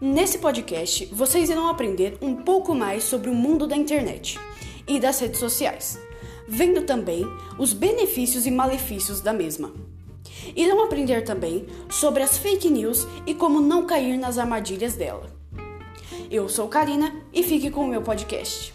Nesse podcast, vocês irão aprender um pouco mais sobre o mundo da internet e das redes sociais, vendo também os benefícios e malefícios da mesma. Irão aprender também sobre as fake news e como não cair nas armadilhas dela. Eu sou Karina e fique com o meu podcast.